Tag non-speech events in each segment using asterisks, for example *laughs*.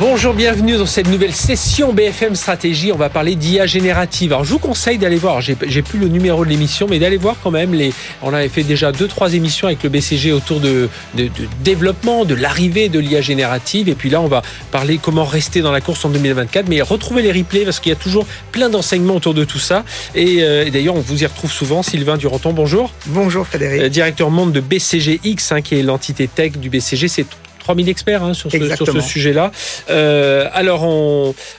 Bonjour, bienvenue dans cette nouvelle session BFM Stratégie. On va parler d'IA générative. Alors, je vous conseille d'aller voir. J'ai, plus le numéro de l'émission, mais d'aller voir quand même les. On avait fait déjà deux, trois émissions avec le BCG autour de, de, développement, de l'arrivée de l'IA générative. Et puis là, on va parler comment rester dans la course en 2024. Mais retrouvez les replays parce qu'il y a toujours plein d'enseignements autour de tout ça. Et, euh, d'ailleurs, on vous y retrouve souvent. Sylvain Duranton, bonjour. Bonjour Frédéric. Euh, directeur monde de BCGX, hein, qui est l'entité tech du BCG. C'est 3000 experts hein, sur, ce, sur, ce, sujet-là. Euh, alors,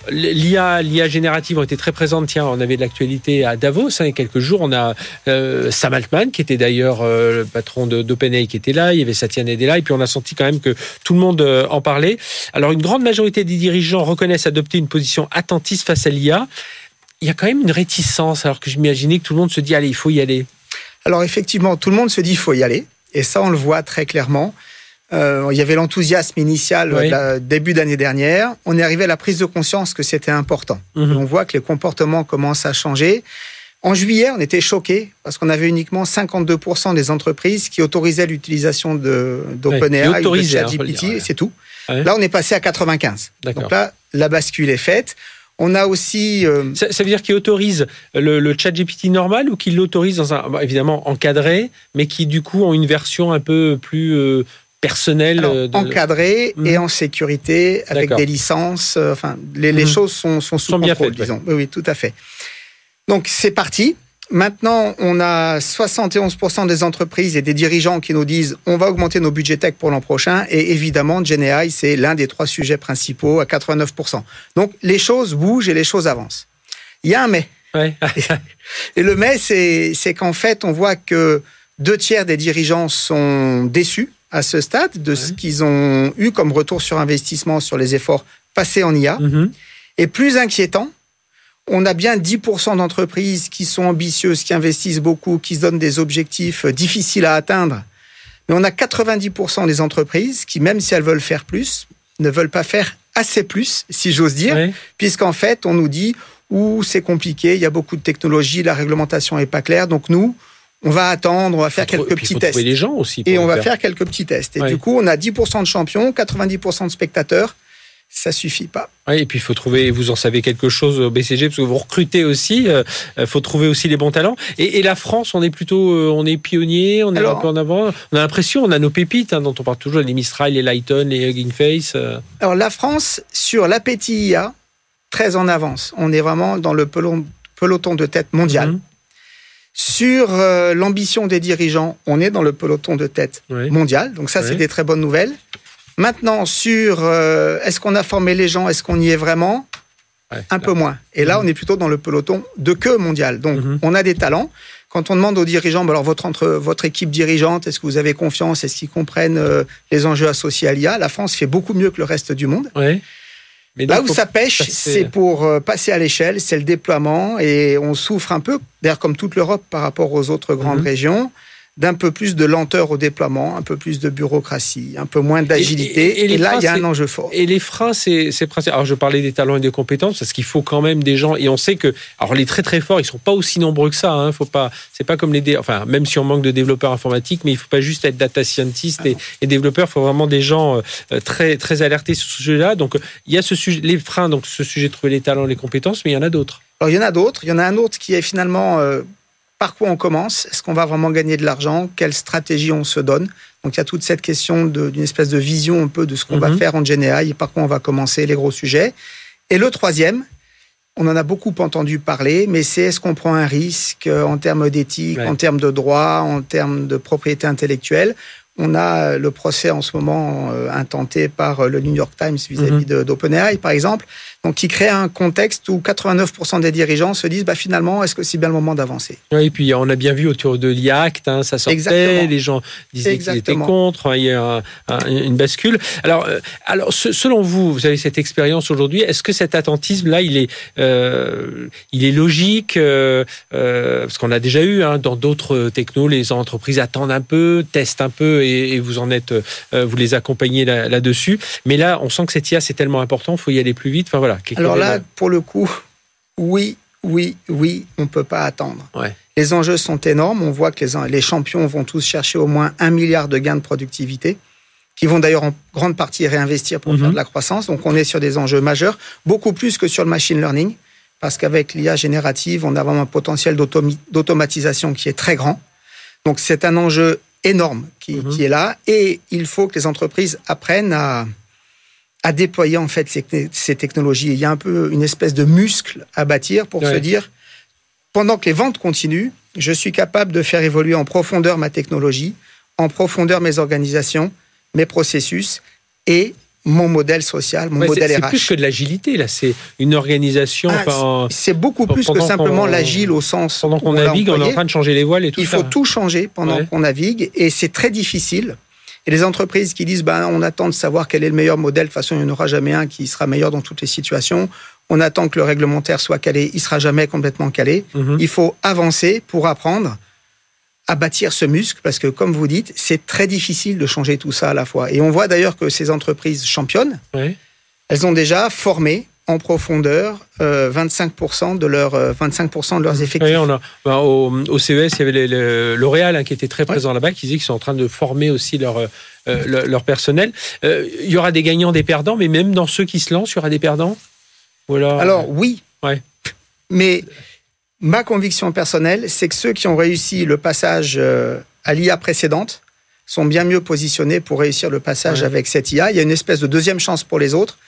l'IA, l'IA générative ont été très présentes. Tiens, on avait de l'actualité à Davos hein, il y a quelques jours. On a euh, Sam Altman, qui était d'ailleurs euh, le patron d'OpenAI, qui était là. Il y avait Satya Nadella. Et puis, on a senti quand même que tout le monde en parlait. Alors, une grande majorité des dirigeants reconnaissent adopter une position attentiste face à l'IA. Il y a quand même une réticence, alors que je m'imaginais que tout le monde se dit, allez, il faut y aller. Alors, effectivement, tout le monde se dit, il faut y aller. Et ça, on le voit très clairement. Euh, il y avait l'enthousiasme initial oui. début d'année dernière. On est arrivé à la prise de conscience que c'était important. Mhm. On voit que les comportements commencent à changer. En juillet, on était choqués parce qu'on avait uniquement 52% des entreprises qui autorisaient l'utilisation d'OpenAI de ChatGPT, c'est tout. Là, on est passé à 95. Donc là, la bascule est faite. On a aussi. Euh, ça, veut dire qu'il autorise le, le chat GPT normal ou qu'il l'autorise dans un. évidemment encadré, mais qui du coup ont une version un peu plus. Euh, personnel euh, encadré et mhm. en sécurité avec des licences. Euh, enfin, les, mhm. choses sont, sont sous contrôle, disons. Oui, oui, tout à fait. Donc c'est parti. Maintenant, on a 71% des entreprises et des dirigeants qui nous disent on va augmenter nos budgets tech pour l'an prochain. Et évidemment, GenAI, c'est l'un des trois sujets principaux à 89%. Donc les choses bougent et les choses avancent. Il y a un mais. *laughs* et le mais, c'est qu'en fait, on voit que deux tiers des dirigeants sont déçus à ce stade de ce qu'ils ont eu comme retour sur investissement sur les efforts passés en IA. Mhm. Et plus inquiétant, on a bien 10% d'entreprises qui sont ambitieuses, qui investissent beaucoup, qui se donnent des objectifs difficiles à atteindre. Mais on a 90% des entreprises qui, même si elles veulent faire plus, ne veulent pas faire assez plus, si j'ose dire, puisqu'en fait, on nous dit, ou c'est compliqué, il y a beaucoup de technologies, la réglementation n'est pas claire. Donc nous, on va attendre, on va faire quelques petits tests. les gens aussi. Et on va faire. quelques petits tests. Et du coup, on a 10% de champions, 90% de spectateurs. Ça suffit pas. Oui, et puis il faut trouver, vous en savez quelque chose au BCG, parce que vous recrutez aussi, il euh, euh, faut trouver aussi les bons talents. Et, la France, on est plutôt, euh, on est pionnier, on est un peu en avant. On a l'impression, on a nos pépites, hein, dont on parle toujours, les Mistral, les Lighton, les Hugging Face. Alors la France, sur l'appétit IA, très en avance. On est vraiment dans le peloton de tête mondial. Mhm. Sur euh, l'ambition des dirigeants, on est dans le peloton de tête mondial. Donc ça, c'est des très bonnes nouvelles. Maintenant, sur euh, est-ce qu'on a formé les gens, est-ce qu'on y est vraiment? Un peu moins. Et là, mhm. on est plutôt dans le peloton de queue mondial. Donc, mhm. on a des talents. Quand on demande aux dirigeants, bah, alors votre, entre, votre équipe dirigeante, est-ce que vous avez confiance, est-ce qu'ils comprennent euh, les enjeux associés à l'IA La France fait beaucoup mieux que le reste du monde. Là où ça pêche, c'est pour euh, passer à l'échelle, c'est le déploiement, et on souffre un peu, d'ailleurs comme toute l'Europe par rapport aux autres grandes mhm. régions, d'un peu plus de lenteur au déploiement, un peu plus de bureaucratie, un peu moins d'agilité. Et, là, il y a un enjeu fort. Et les freins, c'est principal. Alors, je parlais des talents et des compétences, parce qu'il faut quand même des gens. Et on sait que, alors les très très forts, ils sont pas aussi nombreux que ça. Hein, faut pas. C'est pas comme les. Enfin, même si on manque de développeurs informatiques, mais il faut pas juste être data scientist et, et, développeurs. Il faut vraiment des gens euh, très très alertés sur ce sujet-là. Donc, il y a ce sujet, les freins, donc ce sujet de trouver les talents, les compétences, mais il y en a d'autres. Alors, il y en a d'autres. Il y en a un autre qui est finalement euh, par quoi on commence Est-ce qu'on va vraiment gagner de l'argent Quelle stratégie on se donne Donc il y a toute cette question d'une espèce de vision un peu de ce qu'on va mhm. faire en GNI et par quoi on va commencer, les gros sujets. Et le troisième, on en a beaucoup entendu parler, mais c'est est-ce qu'on prend un risque en termes d'éthique, en termes de droit, en termes de propriété intellectuelle on a le procès en ce moment euh, intenté par euh, le New York Times vis-à-vis mhm. d'OpenAI, par exemple, donc qui crée un contexte où 89% des dirigeants se disent bah, finalement, est-ce que c'est bien le moment d'avancer? Oui, et puis on a bien vu autour de l'IACT, hein, ça sortait, les gens disaient qu'ils étaient contre, hein, il y a une bascule. Alors, euh, alors, selon vous, vous avez cette expérience aujourd'hui, est-ce que cet attentisme-là, il, est, il est logique Parce qu'on a déjà eu hein, dans d'autres technos, les entreprises attendent un peu, testent un peu et, vous en êtes, euh, vous les accompagnez là-dessus. Mais là, on sent que cette IA, c'est tellement important, il faut y aller plus vite. Enfin voilà. Alors là, pour le coup, oui, oui, oui, on ne peut pas attendre. Les enjeux sont énormes. On voit que les, les champions vont tous chercher au moins un milliard de gains de productivité qui vont d'ailleurs en grande partie réinvestir pour faire mhm. de la croissance. Donc on est sur des enjeux majeurs, beaucoup plus que sur le machine learning, parce qu'avec l'IA générative, on a vraiment un potentiel d'automatisation qui est très grand. Donc c'est un enjeu énorme qui, mhm. est là, et il faut que les entreprises apprennent à, à déployer en fait ces, technologies. Il y a un peu une espèce de muscle à bâtir pour se dire, pendant que les ventes continuent, je suis capable de faire évoluer en profondeur ma technologie, en profondeur mes organisations, mes processus et mon modèle social, mon modèle RH. C'est plus que de l'agilité, là. C'est une organisation. Ah, c'est beaucoup plus que simplement l'agile au sens. Pendant qu'on navigue, on est en train de changer les voiles et tout Il faut tout changer pendant qu'on navigue et c'est très difficile. Et les entreprises qui disent, ben, on attend de savoir quel est le meilleur modèle. De toute façon, il n'y en aura jamais un qui sera meilleur dans toutes les situations. On attend que le réglementaire soit calé. Il sera jamais complètement calé. Mhm. Il faut avancer pour apprendre à bâtir ce muscle parce que, comme vous dites, c'est très difficile de changer tout ça à la fois. Et on voit d'ailleurs que ces entreprises championnes, elles ont déjà formé en profondeur 25% euh, de leur 25% de leurs effectifs. Oui, on a, bah, au, CES, il y avait L'Oréal hein, qui était très présent là-bas, qui disait qu'ils sont en train de former aussi leur euh, leur, personnel. Euh, il y aura des gagnants, des perdants, mais même dans ceux qui se lancent, il y aura des perdants? Voilà. Alors oui. Ouais. Mais Ma conviction personnelle, c'est que ceux qui ont réussi le passage euh, à l'IA précédente sont bien mieux positionnés pour réussir le passage avec cette IA. Il y a une espèce de deuxième chance pour les autres.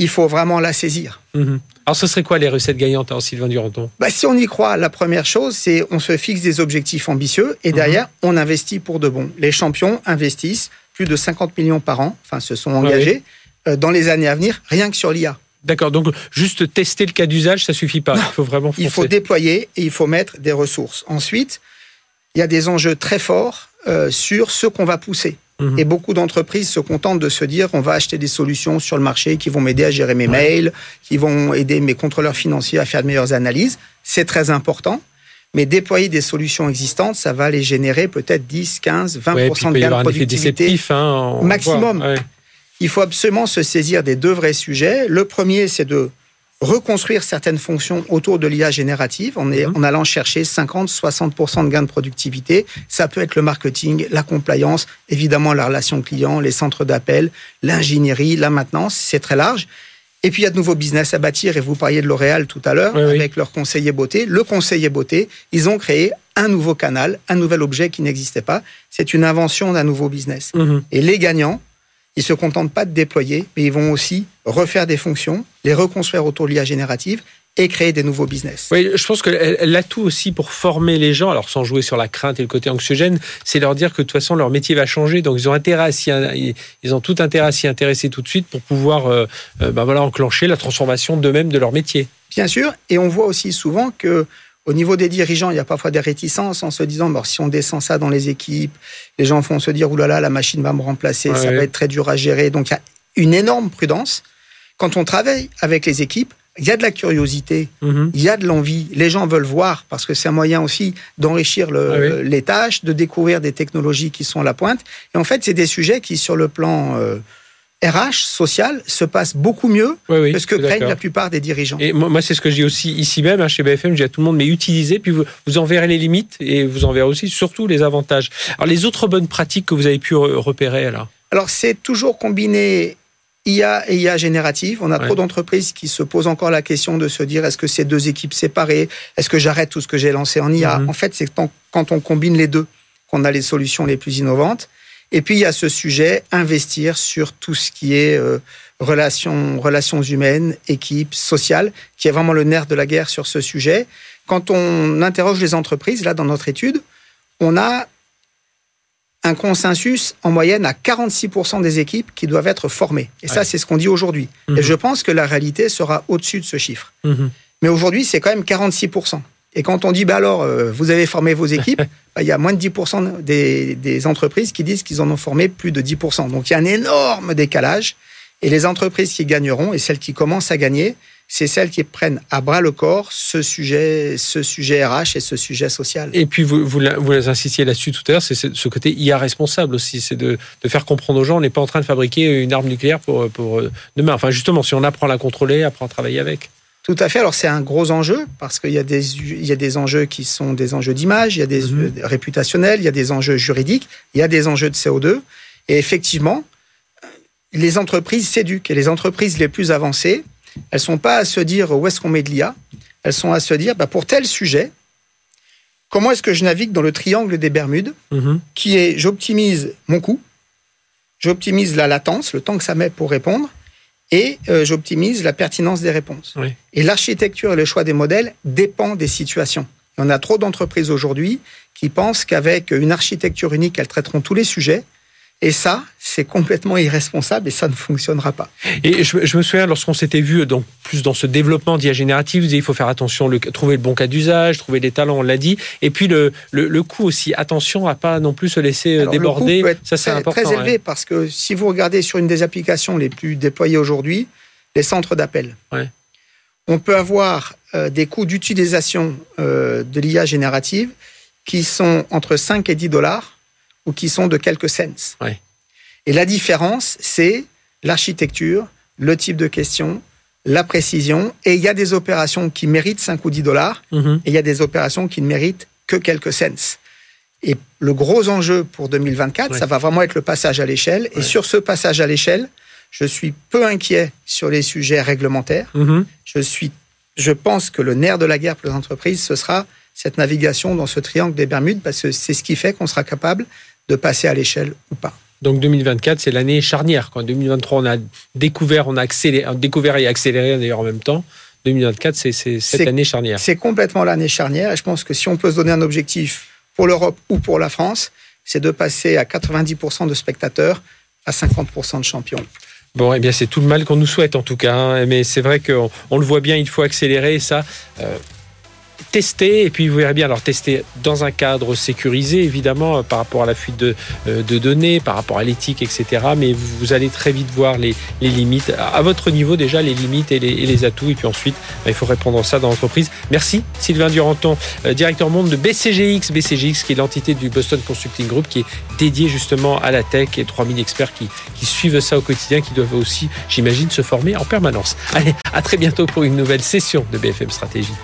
Il faut vraiment la saisir. Mhm. Alors, ce serait quoi les recettes gagnantes, en Sylvain Duranton? Bah, Si on y croit, la première chose, c'est on se fixe des objectifs ambitieux et derrière, mhm. on investit pour de bon. Les champions investissent plus de 50 millions par an, enfin, se sont engagés euh, dans les années à venir, rien que sur l'IA. D'accord, donc juste tester le cas d'usage, ça suffit pas. il faut vraiment Il faut déployer et il faut mettre des ressources. Ensuite, il y a des enjeux très forts euh, sur ce qu'on va pousser. Mhm. Et beaucoup d'entreprises se contentent de se dire on va acheter des solutions sur le marché qui vont m'aider à gérer mes mails, qui vont aider mes contrôleurs financiers à faire de meilleures analyses. C'est très important. Mais déployer des solutions existantes, ça va les générer peut-être 10, 15, 20% de gains de productivité hein, maximum il faut absolument se saisir des deux vrais sujets. Le premier, c'est de reconstruire certaines fonctions autour de l'IA générative en, mhm. en, allant chercher 50-60% de gains de productivité. Ça peut être le marketing, la compliance, évidemment la relation client, les centres d'appel, l'ingénierie, la maintenance, c'est très large. Et puis il y a de nouveaux business à bâtir, et vous parliez de L'Oréal tout à l'heure, avec leur conseiller beauté. Le conseiller beauté, ils ont créé un nouveau canal, un nouvel objet qui n'existait pas. C'est une invention d'un nouveau business. Mhm. Et les gagnants, ils se contentent pas de déployer, mais ils vont aussi refaire des fonctions, les reconstruire autour de l'IA générative et créer des nouveaux business. Oui, je pense que l'atout aussi pour former les gens, alors sans jouer sur la crainte et le côté anxiogène, c'est leur dire que de toute façon leur métier va changer, donc ils ont intérêt à ils ont tout intérêt à s'y intéresser tout de suite pour pouvoir, euh, bah voilà, enclencher la transformation d'eux-mêmes de leur métier. Bien sûr, et on voit aussi souvent que au niveau des dirigeants, il y a parfois des réticences en se disant, si on descend ça dans les équipes, les gens vont se dire, oulala, la machine va me remplacer, ça va être très dur à gérer. Donc il y a une énorme prudence. Quand on travaille avec les équipes, il y a de la curiosité, mhm. il y a de l'envie. Les gens veulent voir parce que c'est un moyen aussi d'enrichir les tâches, de découvrir des technologies qui sont à la pointe. Et en fait, c'est des sujets qui, sur le plan euh, RH, social, se passe beaucoup mieux que ce que craignent la plupart des dirigeants. Et moi, c'est ce que je dis aussi ici même, hein, chez BFM, je dis à tout le monde, mais utilisez, puis vous, vous en verrez les limites et vous en verrez aussi surtout les avantages. Alors, les autres bonnes pratiques que vous avez pu repérer, alors? Alors, c'est toujours combiné IA et IA générative. On a trop d'entreprises qui se posent encore la question de se dire est-ce que c'est deux équipes séparées Est-ce que j'arrête tout ce que j'ai lancé en IA mhm. En fait, c'est quand on combine les deux qu'on a les solutions les plus innovantes. Et puis il y a ce sujet, investir sur tout ce qui est euh, relations, relations humaines, équipe, sociale, qui est vraiment le nerf de la guerre sur ce sujet. Quand on interroge les entreprises, là dans notre étude, on a un consensus en moyenne à 46% des équipes qui doivent être formées. Et ça, c'est ce qu'on dit aujourd'hui. Et mhm. je pense que la réalité sera au-dessus de ce chiffre. Mhm. Mais aujourd'hui, c'est quand même 46%. Et quand on dit, bah alors, euh, vous avez formé vos équipes, *laughs* bah, il y a moins de 10% des, des, entreprises qui disent qu'ils en ont formé plus de 10%. Donc il y a un énorme décalage. Et les entreprises qui gagneront, et celles qui commencent à gagner, c'est celles qui prennent à bras le corps ce sujet, ce sujet RH et ce sujet social. Et puis, vous, vous, vous insistiez là-dessus tout à l'heure, c'est ce côté IA responsable aussi, c'est de, de, faire comprendre aux gens, on n'est pas en train de fabriquer une arme nucléaire pour, pour euh, demain. Enfin, justement, si on apprend à la contrôler, apprend à travailler avec. Tout à fait. Alors c'est un gros enjeu parce qu'il y a des il y a des enjeux qui sont des enjeux d'image, il y a des mhm. réputationnels, il y a des enjeux juridiques, il y a des enjeux de CO2 et effectivement les entreprises s'éduquent et les entreprises les plus avancées, elles sont pas à se dire où est-ce qu'on met de l'IA, elles sont à se dire bah, pour tel sujet, comment est-ce que je navigue dans le triangle des Bermudes mhm. qui est j'optimise mon coût, j'optimise la latence, le temps que ça met pour répondre et euh, j'optimise la pertinence des réponses. Et l'architecture et le choix des modèles dépend des situations. on a trop d'entreprises aujourd'hui qui pensent qu'avec une architecture unique, elles traiteront tous les sujets. Et ça, c'est complètement irresponsable et ça ne fonctionnera pas. Et je, me souviens, lorsqu'on s'était vu donc plus dans ce développement d'IA générative, vous disiez, il faut faire attention, le, trouver le bon cas d'usage, trouver des talents, on l'a dit. Et puis le, le, coût aussi, attention à pas non plus se laisser euh, déborder. ça, c'est important. Très élevé parce que si vous regardez sur une des applications les plus déployées aujourd'hui, les centres d'appel. On peut avoir euh, des coûts d'utilisation euh, de l'IA générative qui sont entre 5 et 10 dollars ou qui sont de quelques cents. Et la différence, c'est l'architecture, le type de question, la précision. Et il y a des opérations qui méritent 5 ou 10 dollars mhm. et il y a des opérations qui ne méritent que quelques cents. Et le gros enjeu pour 2024, ça va vraiment être le passage à l'échelle. Et sur ce passage à l'échelle, je suis peu inquiet sur les sujets réglementaires. Mhm. Je suis, je pense que le nerf de la guerre pour les entreprises, ce sera cette navigation dans ce triangle des Bermudes, parce que c'est ce qui fait qu'on sera capable de passer à l'échelle ou pas. Donc 2024, c'est l'année charnière. En 2023, on a découvert, on a accéléré, découvert et accéléré d'ailleurs en même temps. 2024, c'est cette année charnière. C'est complètement l'année charnière. Et je pense que si on peut se donner un objectif pour l'Europe ou pour la France, c'est de passer à 90% de spectateurs à 50% de champions. Bon, eh bien, c'est tout le mal qu'on nous souhaite en tout cas. Hein. Mais c'est vrai qu'on on le voit bien, il faut accélérer ça. Euh, tester et puis vous verrez bien alors tester dans un cadre sécurisé évidemment euh, par rapport à la fuite de, euh, de données par rapport à l'éthique etc mais vous, allez très vite voir les, les, limites. À votre niveau déjà les limites et les, et les atouts et puis ensuite bah, il faut répondre à ça dans l'entreprise. Merci Sylvain Duranton euh, directeur monde de BCGX BCGX qui est l'entité du Boston Consulting Group qui est dédié justement à la tech et 3000 experts qui, qui suivent ça au quotidien qui doivent aussi j'imagine se former en permanence. Allez à très bientôt pour une nouvelle session de BFM Stratégie